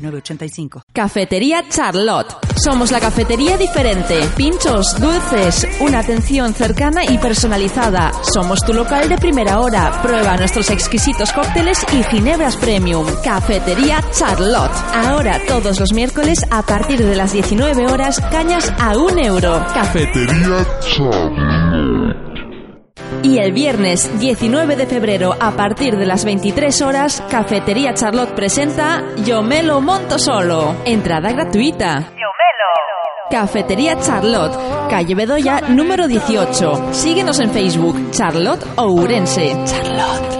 906985. Cafetería Charlotte. Somos la cafetería diferente. Pinchos, dulces, una atención cercana y personalizada. Somos tu local de primera hora. Prueba nuestros exquisitos cócteles y ginebras premium. Cafetería Charlotte. Ahora todos los miércoles a partir de las 19 horas cañas a un euro. Cafetería Charlotte. Y el viernes 19 de febrero a partir de las 23 horas, Cafetería Charlotte presenta Yo me lo monto solo. Entrada gratuita. Yo Cafetería Charlotte, calle Bedoya número 18. Síguenos en Facebook, Charlotte Ourense. Charlotte.